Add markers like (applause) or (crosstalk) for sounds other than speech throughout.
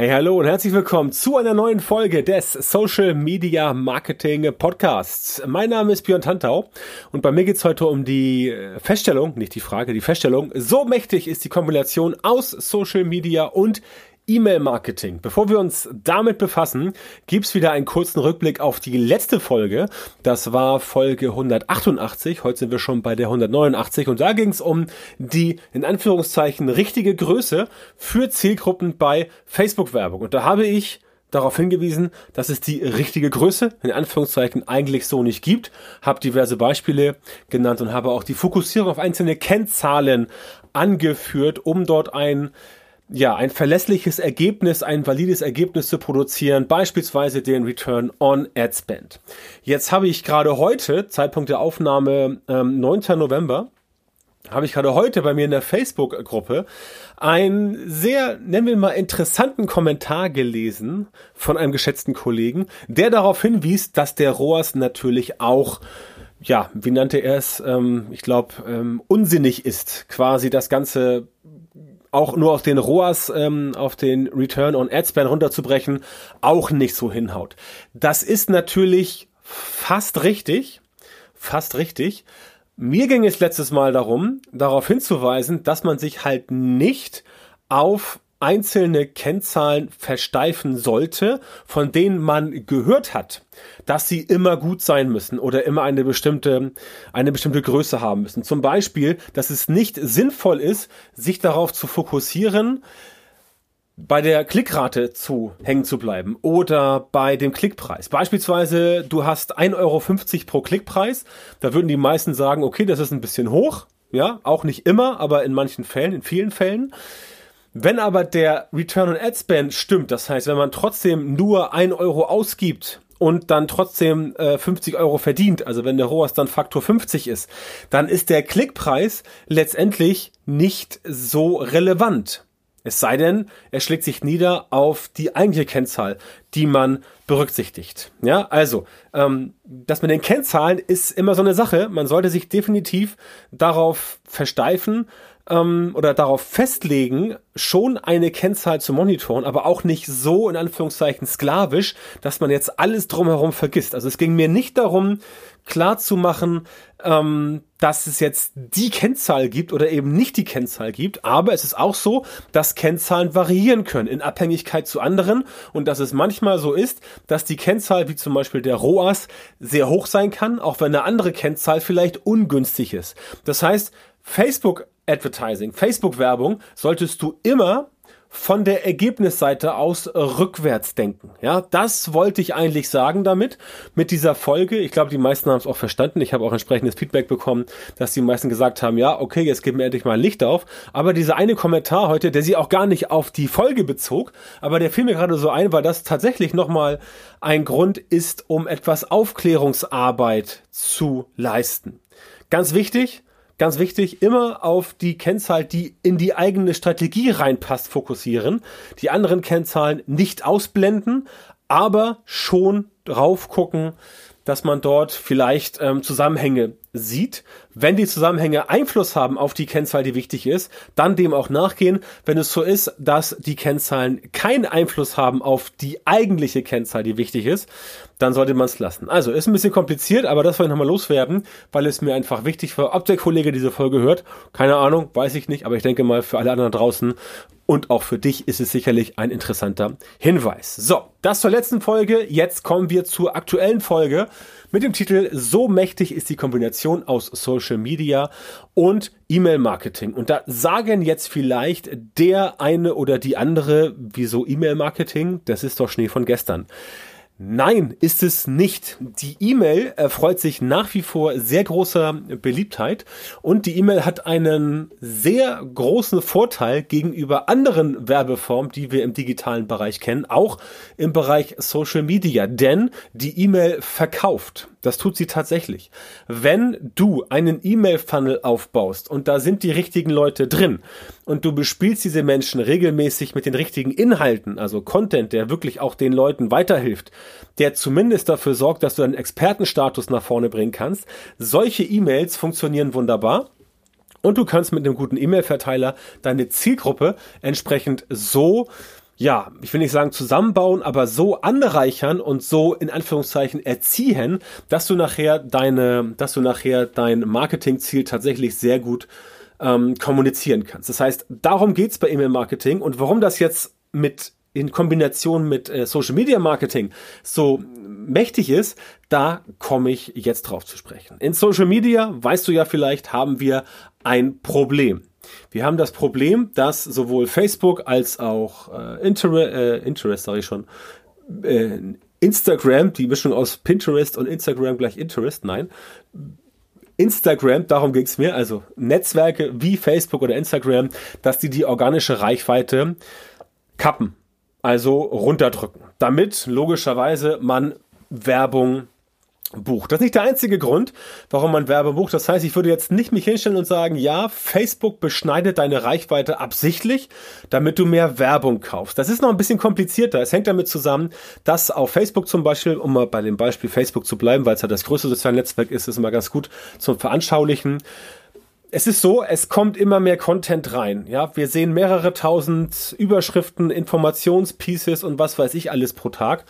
Hey, hallo und herzlich willkommen zu einer neuen Folge des Social Media Marketing Podcasts. Mein Name ist Björn Tantau und bei mir geht's heute um die Feststellung, nicht die Frage, die Feststellung, so mächtig ist die Kombination aus Social Media und E-Mail-Marketing. Bevor wir uns damit befassen, gibt's wieder einen kurzen Rückblick auf die letzte Folge. Das war Folge 188. Heute sind wir schon bei der 189 und da ging's um die in Anführungszeichen richtige Größe für Zielgruppen bei Facebook-Werbung. Und da habe ich darauf hingewiesen, dass es die richtige Größe in Anführungszeichen eigentlich so nicht gibt, habe diverse Beispiele genannt und habe auch die Fokussierung auf einzelne Kennzahlen angeführt, um dort ein ja, ein verlässliches Ergebnis, ein valides Ergebnis zu produzieren, beispielsweise den Return on Ad Spend. Jetzt habe ich gerade heute, Zeitpunkt der Aufnahme ähm, 9. November, habe ich gerade heute bei mir in der Facebook-Gruppe einen sehr, nennen wir mal, interessanten Kommentar gelesen von einem geschätzten Kollegen, der darauf hinwies, dass der ROAS natürlich auch ja, wie nannte er es? Ähm, ich glaube, ähm, unsinnig ist, quasi das Ganze auch nur auf den ROAS, ähm, auf den Return on Ad Spend runterzubrechen, auch nicht so hinhaut. Das ist natürlich fast richtig, fast richtig. Mir ging es letztes Mal darum, darauf hinzuweisen, dass man sich halt nicht auf einzelne Kennzahlen versteifen sollte, von denen man gehört hat, dass sie immer gut sein müssen oder immer eine bestimmte, eine bestimmte Größe haben müssen. Zum Beispiel, dass es nicht sinnvoll ist, sich darauf zu fokussieren, bei der Klickrate zu hängen zu bleiben oder bei dem Klickpreis. Beispielsweise, du hast 1,50 Euro pro Klickpreis. Da würden die meisten sagen, okay, das ist ein bisschen hoch. Ja, auch nicht immer, aber in manchen Fällen, in vielen Fällen. Wenn aber der Return on Ad Spend stimmt, das heißt, wenn man trotzdem nur ein Euro ausgibt und dann trotzdem äh, 50 Euro verdient, also wenn der ROAS dann Faktor 50 ist, dann ist der Klickpreis letztendlich nicht so relevant. Es sei denn, er schlägt sich nieder auf die eigentliche Kennzahl, die man berücksichtigt. Ja, also, ähm, das mit den Kennzahlen ist immer so eine Sache. Man sollte sich definitiv darauf versteifen, ähm, oder darauf festlegen, schon eine Kennzahl zu monitoren, aber auch nicht so in Anführungszeichen sklavisch, dass man jetzt alles drumherum vergisst. Also es ging mir nicht darum, klar zu machen, ähm, dass es jetzt die Kennzahl gibt oder eben nicht die Kennzahl gibt, aber es ist auch so, dass Kennzahlen variieren können in Abhängigkeit zu anderen und dass es manchmal so ist, dass die Kennzahl wie zum Beispiel der ROAS sehr hoch sein kann, auch wenn eine andere Kennzahl vielleicht ungünstig ist. Das heißt, Facebook Advertising, Facebook-Werbung, solltest du immer von der Ergebnisseite aus rückwärts denken. Ja, das wollte ich eigentlich sagen damit, mit dieser Folge. Ich glaube, die meisten haben es auch verstanden. Ich habe auch entsprechendes Feedback bekommen, dass die meisten gesagt haben, ja, okay, jetzt geben wir endlich mal ein Licht auf. Aber dieser eine Kommentar heute, der sich auch gar nicht auf die Folge bezog, aber der fiel mir gerade so ein, weil das tatsächlich nochmal ein Grund ist, um etwas Aufklärungsarbeit zu leisten. Ganz wichtig, ganz wichtig, immer auf die Kennzahl, die in die eigene Strategie reinpasst, fokussieren. Die anderen Kennzahlen nicht ausblenden, aber schon drauf gucken, dass man dort vielleicht ähm, Zusammenhänge sieht. Wenn die Zusammenhänge Einfluss haben auf die Kennzahl, die wichtig ist, dann dem auch nachgehen. Wenn es so ist, dass die Kennzahlen keinen Einfluss haben auf die eigentliche Kennzahl, die wichtig ist, dann sollte man es lassen. Also ist ein bisschen kompliziert, aber das wollte ich nochmal loswerden, weil es mir einfach wichtig war, ob der Kollege diese Folge hört. Keine Ahnung, weiß ich nicht, aber ich denke mal für alle anderen draußen und auch für dich ist es sicherlich ein interessanter Hinweis. So, das zur letzten Folge. Jetzt kommen wir zur aktuellen Folge mit dem Titel So mächtig ist die Kombination aus Social Media und E-Mail-Marketing. Und da sagen jetzt vielleicht der eine oder die andere, wieso E-Mail-Marketing? Das ist doch Schnee von gestern. Nein, ist es nicht. Die E-Mail erfreut sich nach wie vor sehr großer Beliebtheit und die E-Mail hat einen sehr großen Vorteil gegenüber anderen Werbeformen, die wir im digitalen Bereich kennen, auch im Bereich Social Media, denn die E-Mail verkauft. Das tut sie tatsächlich. Wenn du einen E-Mail-Funnel aufbaust und da sind die richtigen Leute drin und du bespielst diese Menschen regelmäßig mit den richtigen Inhalten, also Content, der wirklich auch den Leuten weiterhilft, der zumindest dafür sorgt, dass du einen Expertenstatus nach vorne bringen kannst, solche E-Mails funktionieren wunderbar. Und du kannst mit einem guten E-Mail-Verteiler deine Zielgruppe entsprechend so ja, ich will nicht sagen zusammenbauen, aber so anreichern und so in Anführungszeichen erziehen, dass du nachher deine, dass du nachher dein Marketingziel tatsächlich sehr gut ähm, kommunizieren kannst. Das heißt, darum geht's bei E-Mail-Marketing und warum das jetzt mit in Kombination mit äh, Social Media Marketing so mächtig ist, da komme ich jetzt drauf zu sprechen. In Social Media, weißt du ja vielleicht, haben wir ein Problem. Wir haben das Problem, dass sowohl Facebook als auch äh, Inter äh, Interest, sage ich schon, äh, Instagram, die Mischung aus Pinterest und Instagram gleich Interest, nein, Instagram, darum ging es mir, also Netzwerke wie Facebook oder Instagram, dass die die organische Reichweite kappen, also runterdrücken, damit logischerweise man Werbung bucht. Das ist nicht der einzige Grund, warum man Werbe bucht. Das heißt, ich würde jetzt nicht mich hinstellen und sagen, ja, Facebook beschneidet deine Reichweite absichtlich, damit du mehr Werbung kaufst. Das ist noch ein bisschen komplizierter. Es hängt damit zusammen, dass auf Facebook zum Beispiel, um mal bei dem Beispiel Facebook zu bleiben, weil es ja das größte soziale Netzwerk ist, ist immer ganz gut zum Veranschaulichen es ist so, es kommt immer mehr Content rein. Ja, wir sehen mehrere tausend Überschriften, Informationspieces und was weiß ich alles pro Tag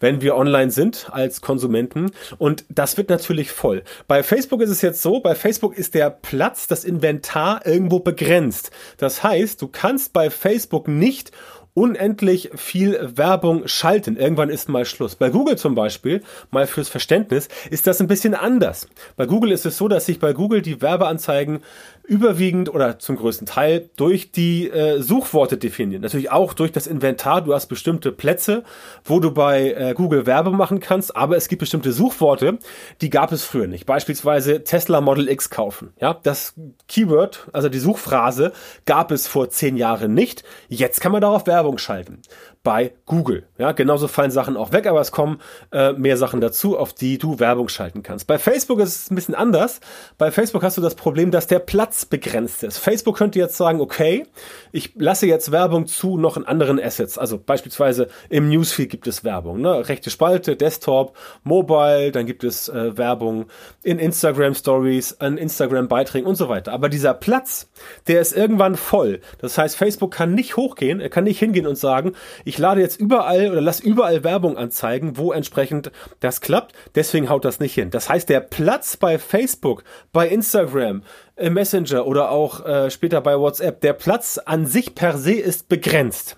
wenn wir online sind als Konsumenten. Und das wird natürlich voll. Bei Facebook ist es jetzt so, bei Facebook ist der Platz, das Inventar irgendwo begrenzt. Das heißt, du kannst bei Facebook nicht unendlich viel Werbung schalten. Irgendwann ist mal Schluss. Bei Google zum Beispiel, mal fürs Verständnis, ist das ein bisschen anders. Bei Google ist es so, dass sich bei Google die Werbeanzeigen überwiegend oder zum größten Teil durch die äh, Suchworte definieren. Natürlich auch durch das Inventar. Du hast bestimmte Plätze, wo du bei äh, Google Werbung machen kannst, aber es gibt bestimmte Suchworte, die gab es früher nicht. Beispielsweise Tesla Model X kaufen. Ja, das Keyword, also die Suchphrase, gab es vor zehn Jahren nicht. Jetzt kann man darauf Werbung schalten bei Google. Ja, genauso fallen Sachen auch weg, aber es kommen äh, mehr Sachen dazu, auf die du Werbung schalten kannst. Bei Facebook ist es ein bisschen anders. Bei Facebook hast du das Problem, dass der Platz begrenzt ist. Facebook könnte jetzt sagen, okay, ich lasse jetzt Werbung zu noch in anderen Assets. Also beispielsweise im Newsfeed gibt es Werbung, ne? rechte Spalte, Desktop, Mobile, dann gibt es äh, Werbung in Instagram Stories, in Instagram Beiträgen und so weiter. Aber dieser Platz, der ist irgendwann voll. Das heißt, Facebook kann nicht hochgehen, er kann nicht hingehen und sagen, lade jetzt überall oder lass überall Werbung anzeigen, wo entsprechend das klappt. Deswegen haut das nicht hin. Das heißt, der Platz bei Facebook, bei Instagram, im Messenger oder auch äh, später bei WhatsApp, der Platz an sich per se ist begrenzt.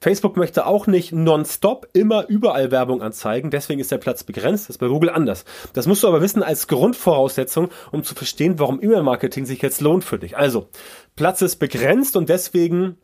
Facebook möchte auch nicht nonstop immer überall Werbung anzeigen, deswegen ist der Platz begrenzt. Das ist bei Google anders. Das musst du aber wissen als Grundvoraussetzung, um zu verstehen, warum E-Mail-Marketing sich jetzt lohnt für dich. Also, Platz ist begrenzt und deswegen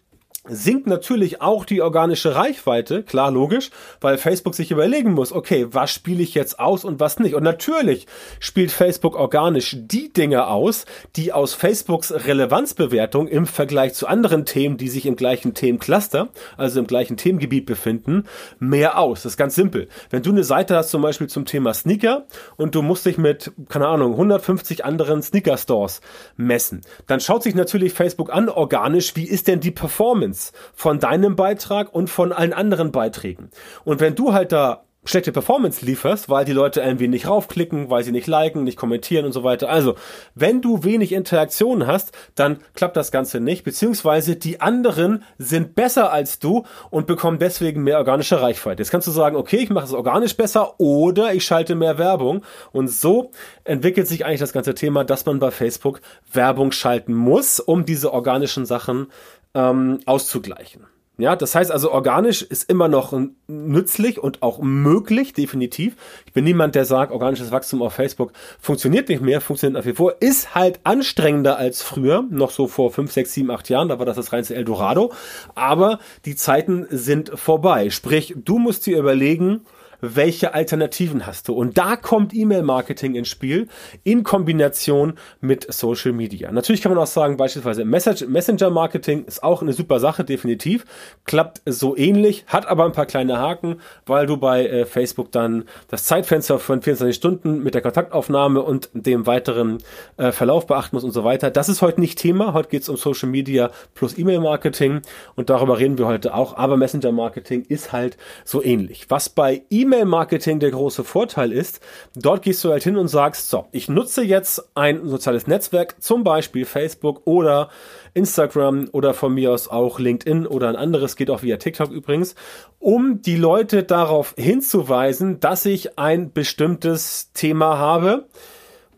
sinkt natürlich auch die organische Reichweite, klar logisch, weil Facebook sich überlegen muss, okay, was spiele ich jetzt aus und was nicht. Und natürlich spielt Facebook organisch die Dinge aus, die aus Facebooks Relevanzbewertung im Vergleich zu anderen Themen, die sich im gleichen Themencluster, also im gleichen Themengebiet befinden, mehr aus. Das ist ganz simpel. Wenn du eine Seite hast zum Beispiel zum Thema Sneaker und du musst dich mit, keine Ahnung, 150 anderen Sneaker-Stores messen, dann schaut sich natürlich Facebook an, organisch, wie ist denn die Performance? Performance von deinem Beitrag und von allen anderen Beiträgen. Und wenn du halt da schlechte Performance lieferst, weil die Leute irgendwie nicht raufklicken, weil sie nicht liken, nicht kommentieren und so weiter. Also, wenn du wenig Interaktionen hast, dann klappt das Ganze nicht, beziehungsweise die anderen sind besser als du und bekommen deswegen mehr organische Reichweite. Jetzt kannst du sagen, okay, ich mache es organisch besser oder ich schalte mehr Werbung und so entwickelt sich eigentlich das ganze Thema, dass man bei Facebook Werbung schalten muss, um diese organischen Sachen ähm, auszugleichen. Ja, das heißt also, organisch ist immer noch nützlich und auch möglich, definitiv. Ich bin niemand, der sagt, organisches Wachstum auf Facebook funktioniert nicht mehr, funktioniert nach wie vor, ist halt anstrengender als früher, noch so vor 5, 6, 7, 8 Jahren, da war das das reinste Eldorado. Aber die Zeiten sind vorbei. Sprich, du musst dir überlegen, welche Alternativen hast du? Und da kommt E-Mail-Marketing ins Spiel in Kombination mit Social Media. Natürlich kann man auch sagen, beispielsweise Messenger-Marketing ist auch eine super Sache, definitiv. Klappt so ähnlich, hat aber ein paar kleine Haken, weil du bei äh, Facebook dann das Zeitfenster von 24 Stunden mit der Kontaktaufnahme und dem weiteren äh, Verlauf beachten musst und so weiter. Das ist heute nicht Thema. Heute geht es um Social Media plus E-Mail-Marketing und darüber reden wir heute auch. Aber Messenger-Marketing ist halt so ähnlich. Was bei E-Mail E-Mail-Marketing der große Vorteil ist, dort gehst du halt hin und sagst, so, ich nutze jetzt ein soziales Netzwerk, zum Beispiel Facebook oder Instagram oder von mir aus auch LinkedIn oder ein anderes, geht auch via TikTok übrigens, um die Leute darauf hinzuweisen, dass ich ein bestimmtes Thema habe,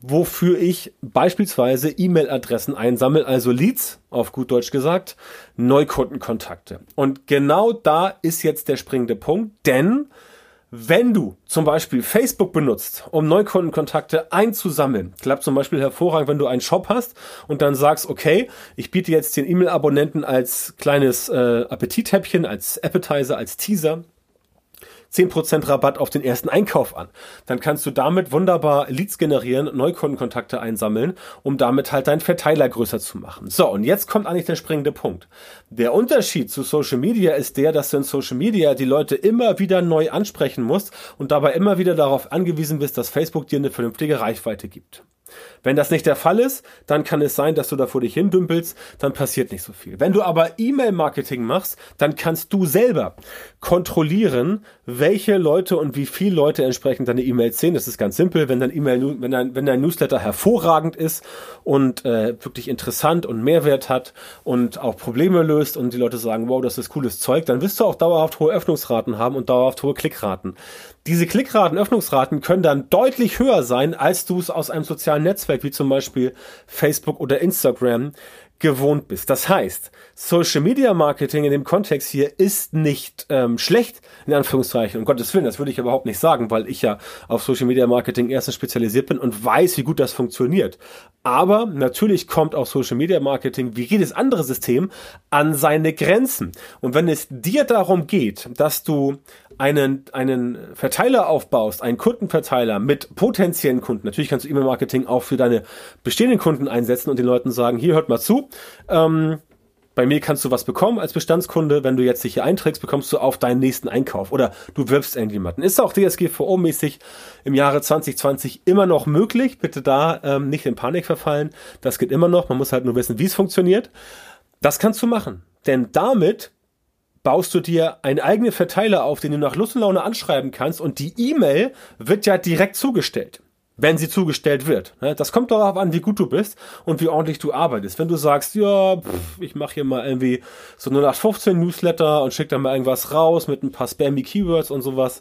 wofür ich beispielsweise E-Mail-Adressen einsammle, also Leads, auf gut Deutsch gesagt, Neukundenkontakte. Und genau da ist jetzt der springende Punkt, denn wenn du zum Beispiel Facebook benutzt, um Neukundenkontakte einzusammeln, klappt zum Beispiel hervorragend, wenn du einen Shop hast und dann sagst, okay, ich biete jetzt den E-Mail-Abonnenten als kleines äh, Appetithäppchen, als Appetizer, als Teaser 10% Rabatt auf den ersten Einkauf an. Dann kannst du damit wunderbar Leads generieren, Neukundenkontakte einsammeln, um damit halt deinen Verteiler größer zu machen. So, und jetzt kommt eigentlich der springende Punkt. Der Unterschied zu Social Media ist der, dass du in Social Media die Leute immer wieder neu ansprechen musst und dabei immer wieder darauf angewiesen bist, dass Facebook dir eine vernünftige Reichweite gibt. Wenn das nicht der Fall ist, dann kann es sein, dass du da vor dich hindümpelst, dann passiert nicht so viel. Wenn du aber E-Mail-Marketing machst, dann kannst du selber kontrollieren, welche Leute und wie viele Leute entsprechend deine E-Mails sehen. Das ist ganz simpel. Wenn dein E-Mail, wenn dein, wenn dein Newsletter hervorragend ist und äh, wirklich interessant und Mehrwert hat und auch Probleme löst und die Leute sagen, wow, das ist cooles Zeug, dann wirst du auch dauerhaft hohe Öffnungsraten haben und dauerhaft hohe Klickraten. Diese Klickraten, Öffnungsraten können dann deutlich höher sein, als du es aus einem sozialen Netzwerk wie zum Beispiel Facebook oder Instagram gewohnt bist. Das heißt, Social Media Marketing in dem Kontext hier ist nicht ähm, schlecht, in Anführungszeichen. Um Gottes Willen, das würde ich überhaupt nicht sagen, weil ich ja auf Social Media Marketing erstens spezialisiert bin und weiß, wie gut das funktioniert. Aber natürlich kommt auch Social Media Marketing, wie jedes andere System, an seine Grenzen. Und wenn es dir darum geht, dass du einen, einen Verteiler aufbaust, einen Kundenverteiler mit potenziellen Kunden, natürlich kannst du E-Mail-Marketing auch für deine bestehenden Kunden einsetzen und den Leuten sagen, hier hört mal zu, ähm, bei mir kannst du was bekommen als Bestandskunde. Wenn du jetzt dich hier einträgst, bekommst du auf deinen nächsten Einkauf oder du wirbst irgendjemanden. Ist auch DSGVO-mäßig im Jahre 2020 immer noch möglich. Bitte da ähm, nicht in Panik verfallen. Das geht immer noch. Man muss halt nur wissen, wie es funktioniert. Das kannst du machen. Denn damit baust du dir einen eigenen Verteiler auf, den du nach Lust und Laune anschreiben kannst und die E-Mail wird ja direkt zugestellt wenn sie zugestellt wird. Ne? Das kommt darauf an, wie gut du bist und wie ordentlich du arbeitest. Wenn du sagst, ja, pff, ich mache hier mal irgendwie so 0815 Newsletter und schicke da mal irgendwas raus mit ein paar spammy Keywords und sowas,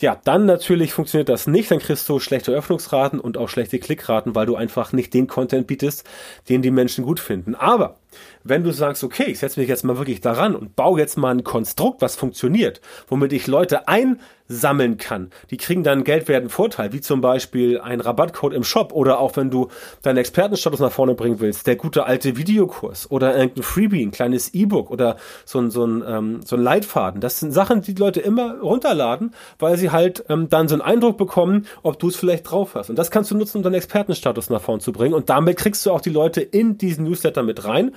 ja, dann natürlich funktioniert das nicht, dann kriegst du schlechte Öffnungsraten und auch schlechte Klickraten, weil du einfach nicht den Content bietest, den die Menschen gut finden. Aber wenn du sagst, okay, ich setze mich jetzt mal wirklich daran und baue jetzt mal ein Konstrukt, was funktioniert, womit ich Leute einsammeln kann, die kriegen dann Geldwerten Vorteil, wie zum Beispiel ein Rabattcode im Shop oder auch wenn du deinen Expertenstatus nach vorne bringen willst, der gute alte Videokurs oder irgendein Freebie, ein kleines E-Book oder so ein, so, ein, ähm, so ein Leitfaden. Das sind Sachen, die, die Leute immer runterladen, weil sie halt ähm, dann so einen Eindruck bekommen, ob du es vielleicht drauf hast. Und das kannst du nutzen, um deinen Expertenstatus nach vorne zu bringen. Und damit kriegst du auch die Leute in diesen Newsletter mit rein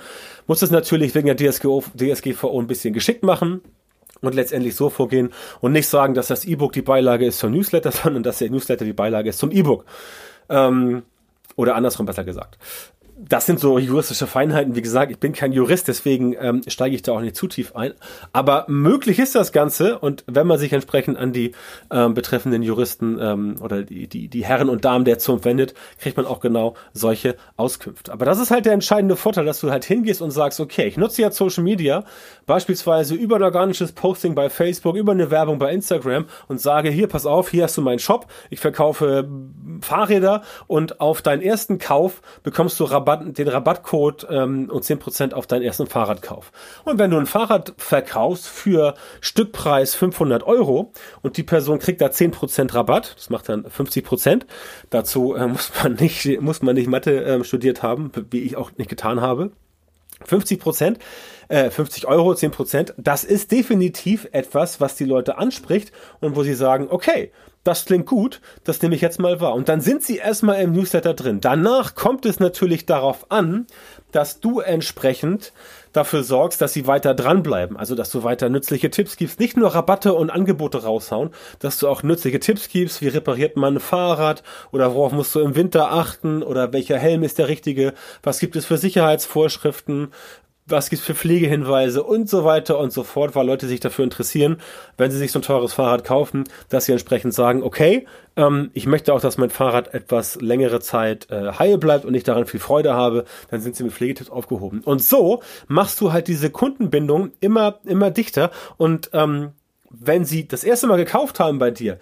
muss es natürlich wegen der DSGO, DSGVO ein bisschen geschickt machen und letztendlich so vorgehen und nicht sagen, dass das E-Book die Beilage ist zum Newsletter, (laughs) sondern dass der Newsletter die Beilage ist zum E-Book. Ähm, oder andersrum besser gesagt das sind so juristische Feinheiten. Wie gesagt, ich bin kein Jurist, deswegen ähm, steige ich da auch nicht zu tief ein. Aber möglich ist das Ganze und wenn man sich entsprechend an die ähm, betreffenden Juristen ähm, oder die, die, die Herren und Damen der Zunft wendet, kriegt man auch genau solche Auskünfte. Aber das ist halt der entscheidende Vorteil, dass du halt hingehst und sagst, okay, ich nutze ja Social Media, beispielsweise über ein organisches Posting bei Facebook, über eine Werbung bei Instagram und sage, hier, pass auf, hier hast du meinen Shop, ich verkaufe Fahrräder und auf deinen ersten Kauf bekommst du Rabatt Rabatt, den Rabattcode ähm, und 10% auf deinen ersten Fahrradkauf. Und wenn du ein Fahrrad verkaufst für Stückpreis 500 Euro und die Person kriegt da 10% Rabatt, das macht dann 50%, dazu äh, (laughs) muss man nicht, muss man nicht Mathe äh, studiert haben, wie ich auch nicht getan habe. 50 Prozent, äh, 50 Euro, 10 Prozent, das ist definitiv etwas, was die Leute anspricht und wo sie sagen, okay, das klingt gut, das nehme ich jetzt mal wahr. Und dann sind sie erstmal im Newsletter drin. Danach kommt es natürlich darauf an, dass du entsprechend dafür sorgst, dass sie weiter dranbleiben. Also, dass du weiter nützliche Tipps gibst. Nicht nur Rabatte und Angebote raushauen, dass du auch nützliche Tipps gibst. Wie repariert man ein Fahrrad? Oder worauf musst du im Winter achten? Oder welcher Helm ist der richtige? Was gibt es für Sicherheitsvorschriften? Was gibt's für Pflegehinweise und so weiter und so fort, weil Leute sich dafür interessieren, wenn sie sich so ein teures Fahrrad kaufen, dass sie entsprechend sagen, okay, ähm, ich möchte auch, dass mein Fahrrad etwas längere Zeit äh, heil bleibt und ich daran viel Freude habe, dann sind sie mit Pflegetipps aufgehoben. Und so machst du halt diese Kundenbindung immer, immer dichter und ähm, wenn sie das erste Mal gekauft haben bei dir,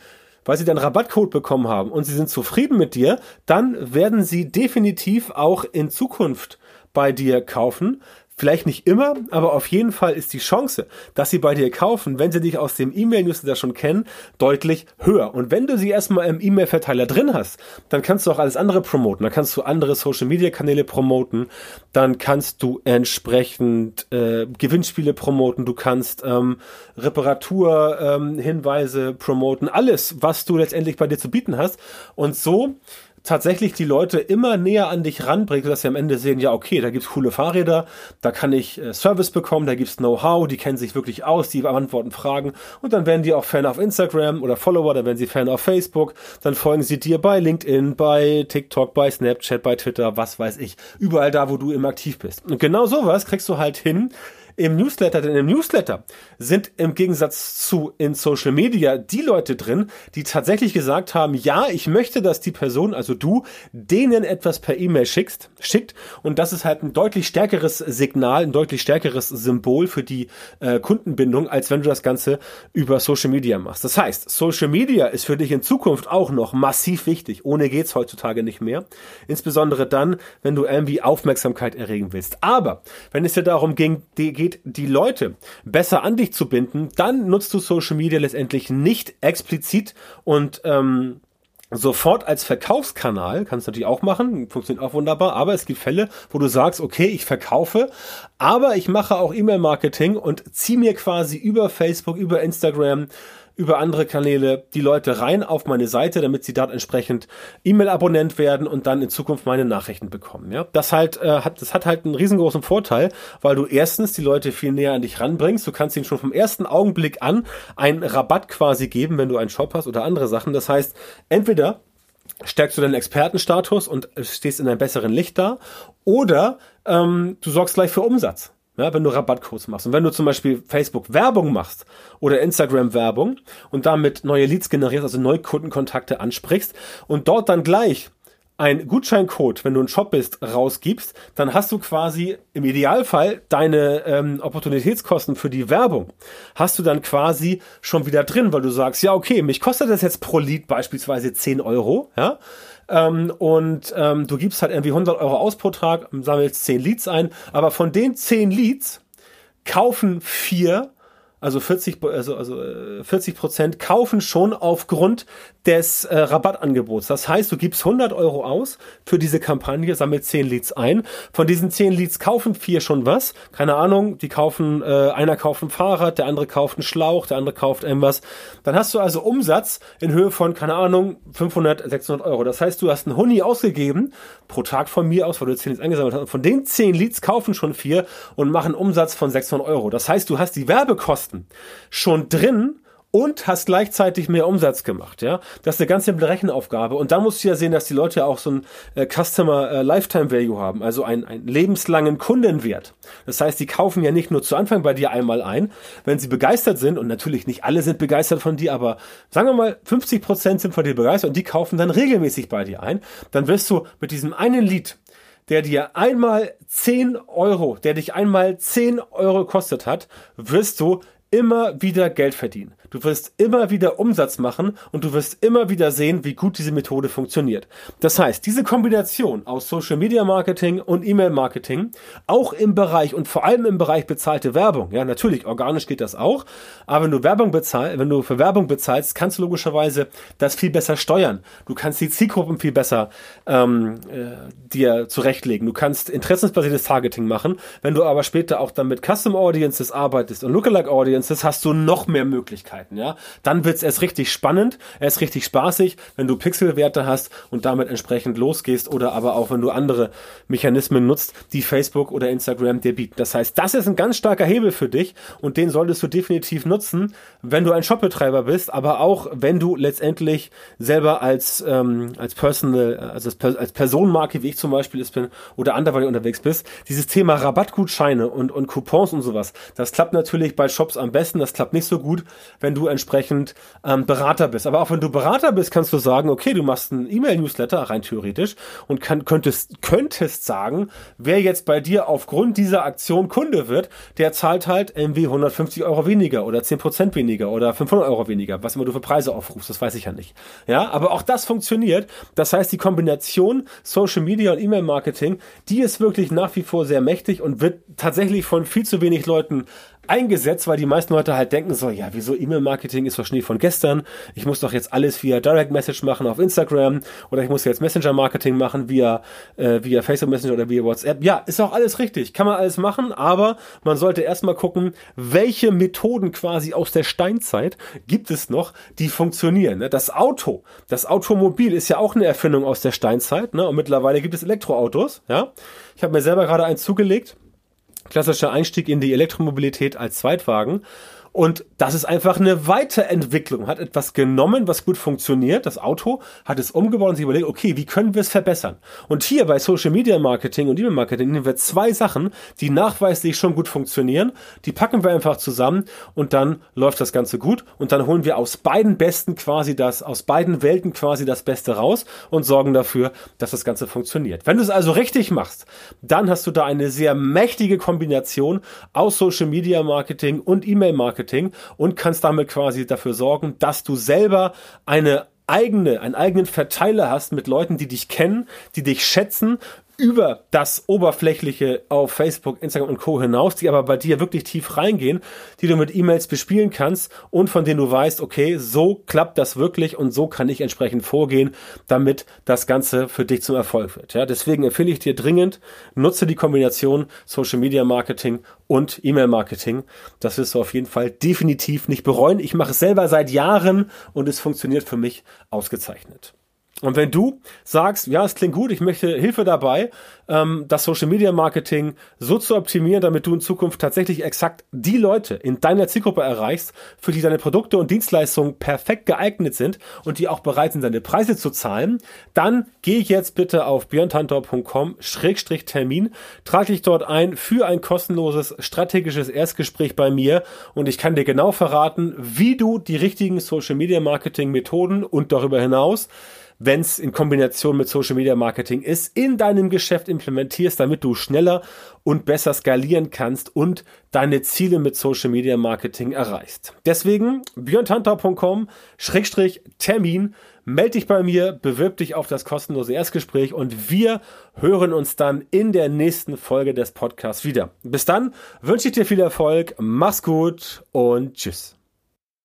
weil sie dann Rabattcode bekommen haben und sie sind zufrieden mit dir, dann werden sie definitiv auch in Zukunft bei dir kaufen, Vielleicht nicht immer, aber auf jeden Fall ist die Chance, dass sie bei dir kaufen, wenn sie dich aus dem E-Mail-Newsletter schon kennen, deutlich höher. Und wenn du sie erstmal im E-Mail-Verteiler drin hast, dann kannst du auch alles andere promoten. Dann kannst du andere Social-Media-Kanäle promoten. Dann kannst du entsprechend äh, Gewinnspiele promoten. Du kannst ähm, Reparatur-Hinweise ähm, promoten. Alles, was du letztendlich bei dir zu bieten hast. Und so tatsächlich die Leute immer näher an dich ranbringt, dass sie am Ende sehen, ja, okay, da gibt's coole Fahrräder, da kann ich äh, Service bekommen, da gibt's Know-how, die kennen sich wirklich aus, die beantworten Fragen und dann werden die auch Fan auf Instagram oder Follower, dann werden sie Fan auf Facebook, dann folgen sie dir bei LinkedIn, bei TikTok, bei Snapchat, bei Twitter, was weiß ich, überall da, wo du immer aktiv bist. Und genau sowas kriegst du halt hin, im Newsletter, denn im Newsletter sind im Gegensatz zu in Social Media die Leute drin, die tatsächlich gesagt haben, ja, ich möchte, dass die Person, also du, denen etwas per E-Mail schickst, schickt und das ist halt ein deutlich stärkeres Signal, ein deutlich stärkeres Symbol für die äh, Kundenbindung, als wenn du das Ganze über Social Media machst. Das heißt, Social Media ist für dich in Zukunft auch noch massiv wichtig. Ohne geht's heutzutage nicht mehr. Insbesondere dann, wenn du irgendwie Aufmerksamkeit erregen willst. Aber wenn es dir darum ging, die geht, die Leute besser an dich zu binden, dann nutzt du Social Media letztendlich nicht explizit und ähm, sofort als Verkaufskanal, kannst du natürlich auch machen, funktioniert auch wunderbar, aber es gibt Fälle, wo du sagst, okay, ich verkaufe, aber ich mache auch E-Mail-Marketing und ziehe mir quasi über Facebook, über Instagram über andere Kanäle die Leute rein auf meine Seite, damit sie dort entsprechend E-Mail-Abonnent werden und dann in Zukunft meine Nachrichten bekommen. Ja, das halt äh, hat das hat halt einen riesengroßen Vorteil, weil du erstens die Leute viel näher an dich ranbringst. Du kannst ihnen schon vom ersten Augenblick an einen Rabatt quasi geben, wenn du einen Shop hast oder andere Sachen. Das heißt, entweder stärkst du deinen Expertenstatus und stehst in einem besseren Licht da, oder ähm, du sorgst gleich für Umsatz. Ja, wenn du Rabattcodes machst. Und wenn du zum Beispiel Facebook Werbung machst oder Instagram Werbung und damit neue Leads generierst, also neue Kundenkontakte ansprichst und dort dann gleich ein Gutscheincode, wenn du ein Shop bist, rausgibst, dann hast du quasi im Idealfall deine ähm, Opportunitätskosten für die Werbung. Hast du dann quasi schon wieder drin, weil du sagst, ja, okay, mich kostet das jetzt pro Lead beispielsweise 10 Euro, ja. Ähm, und ähm, du gibst halt irgendwie 100 Euro aus pro Tag, sammelst 10 Leads ein, aber von den 10 Leads kaufen vier also 40, also, also 40 äh, Prozent kaufen schon aufgrund des äh, Rabattangebots. Das heißt, du gibst 100 Euro aus für diese Kampagne, sammelt 10 Leads ein. Von diesen 10 Leads kaufen vier schon was. Keine Ahnung, die kaufen, äh, einer kauft ein Fahrrad, der andere kauft einen Schlauch, der andere kauft irgendwas. Dann hast du also Umsatz in Höhe von, keine Ahnung, 500, 600 Euro. Das heißt, du hast einen Huni ausgegeben, pro Tag von mir aus, weil du 10 Leads angesammelt hast. Und von den 10 Leads kaufen schon vier und machen Umsatz von 600 Euro. Das heißt, du hast die Werbekosten Kosten schon drin und hast gleichzeitig mehr Umsatz gemacht, ja. Das ist eine ganz simple Rechenaufgabe. Und da musst du ja sehen, dass die Leute ja auch so ein äh, Customer äh, Lifetime Value haben, also einen, einen lebenslangen Kundenwert. Das heißt, die kaufen ja nicht nur zu Anfang bei dir einmal ein, wenn sie begeistert sind, und natürlich nicht alle sind begeistert von dir, aber sagen wir mal, 50 Prozent sind von dir begeistert und die kaufen dann regelmäßig bei dir ein, dann wirst du mit diesem einen Lied der dir einmal 10 Euro, der dich einmal 10 Euro kostet hat, wirst du immer wieder Geld verdienen. Du wirst immer wieder Umsatz machen und du wirst immer wieder sehen, wie gut diese Methode funktioniert. Das heißt, diese Kombination aus Social Media Marketing und E-Mail Marketing, auch im Bereich und vor allem im Bereich bezahlte Werbung, ja, natürlich, organisch geht das auch, aber wenn du Werbung bezahlst, wenn du für Werbung bezahlst, kannst du logischerweise das viel besser steuern. Du kannst die Zielgruppen viel besser ähm, äh, dir zurechtlegen. Du kannst interessensbasiertes Targeting machen. Wenn du aber später auch dann mit Custom Audiences arbeitest und Lookalike Audiences, hast du noch mehr Möglichkeiten. Möglichkeiten, ja. Dann wird's erst richtig spannend, erst richtig spaßig, wenn du Pixelwerte hast und damit entsprechend losgehst oder aber auch wenn du andere Mechanismen nutzt, die Facebook oder Instagram dir bieten. Das heißt, das ist ein ganz starker Hebel für dich und den solltest du definitiv nutzen, wenn du ein Shopbetreiber bist, aber auch wenn du letztendlich selber als ähm, als Personal, also als, als Personenmarke, wie ich zum Beispiel es bin, oder anderweitig unterwegs bist. Dieses Thema Rabattgutscheine und und Coupons und sowas, das klappt natürlich bei Shops am besten. Das klappt nicht so gut, wenn du entsprechend ähm, Berater bist. Aber auch wenn du Berater bist, kannst du sagen, okay, du machst einen E-Mail-Newsletter rein theoretisch und kann, könntest könntest sagen, wer jetzt bei dir aufgrund dieser Aktion Kunde wird, der zahlt halt irgendwie 150 Euro weniger oder 10 Prozent weniger oder 500 Euro weniger, was immer du für Preise aufrufst, das weiß ich ja nicht. Ja, aber auch das funktioniert. Das heißt, die Kombination Social Media und E-Mail-Marketing, die ist wirklich nach wie vor sehr mächtig und wird tatsächlich von viel zu wenig Leuten eingesetzt, weil die meisten Leute halt denken so, ja, wieso E-Mail-Marketing ist doch Schnee von gestern. Ich muss doch jetzt alles via Direct Message machen auf Instagram oder ich muss jetzt Messenger-Marketing machen via, äh, via Facebook Messenger oder via WhatsApp. Ja, ist auch alles richtig. Kann man alles machen, aber man sollte erstmal gucken, welche Methoden quasi aus der Steinzeit gibt es noch, die funktionieren. Ne? Das Auto, das Automobil ist ja auch eine Erfindung aus der Steinzeit ne? und mittlerweile gibt es Elektroautos. Ja, Ich habe mir selber gerade eins zugelegt klassischer Einstieg in die Elektromobilität als Zweitwagen. Und das ist einfach eine Weiterentwicklung. Hat etwas genommen, was gut funktioniert, das Auto, hat es umgebaut und sich überlegt, okay, wie können wir es verbessern? Und hier bei Social Media Marketing und E-Mail Marketing nehmen wir zwei Sachen, die nachweislich schon gut funktionieren. Die packen wir einfach zusammen und dann läuft das Ganze gut. Und dann holen wir aus beiden Besten quasi das, aus beiden Welten quasi das Beste raus und sorgen dafür, dass das Ganze funktioniert. Wenn du es also richtig machst, dann hast du da eine sehr mächtige Kombination aus Social Media Marketing und E-Mail Marketing Marketing und kannst damit quasi dafür sorgen, dass du selber eine eigene, einen eigenen Verteiler hast mit Leuten, die dich kennen, die dich schätzen, über das Oberflächliche auf Facebook, Instagram und Co. hinaus, die aber bei dir wirklich tief reingehen, die du mit E-Mails bespielen kannst und von denen du weißt, okay, so klappt das wirklich und so kann ich entsprechend vorgehen, damit das Ganze für dich zum Erfolg wird. Ja, deswegen empfehle ich dir dringend, nutze die Kombination Social Media Marketing und E-Mail Marketing. Das wirst du auf jeden Fall definitiv nicht bereuen. Ich mache es selber seit Jahren und es funktioniert für mich ausgezeichnet. Und wenn du sagst, ja, es klingt gut, ich möchte Hilfe dabei, ähm, das Social Media Marketing so zu optimieren, damit du in Zukunft tatsächlich exakt die Leute in deiner Zielgruppe erreichst, für die deine Produkte und Dienstleistungen perfekt geeignet sind und die auch bereit sind, deine Preise zu zahlen, dann geh jetzt bitte auf björntantor.com-termin, trage dich dort ein für ein kostenloses strategisches Erstgespräch bei mir und ich kann dir genau verraten, wie du die richtigen Social Media Marketing Methoden und darüber hinaus wenn es in Kombination mit Social Media Marketing ist, in deinem Geschäft implementierst, damit du schneller und besser skalieren kannst und deine Ziele mit Social Media Marketing erreichst. Deswegen björntantau.com-termin, melde dich bei mir, bewirb dich auf das kostenlose Erstgespräch und wir hören uns dann in der nächsten Folge des Podcasts wieder. Bis dann wünsche ich dir viel Erfolg, mach's gut und tschüss.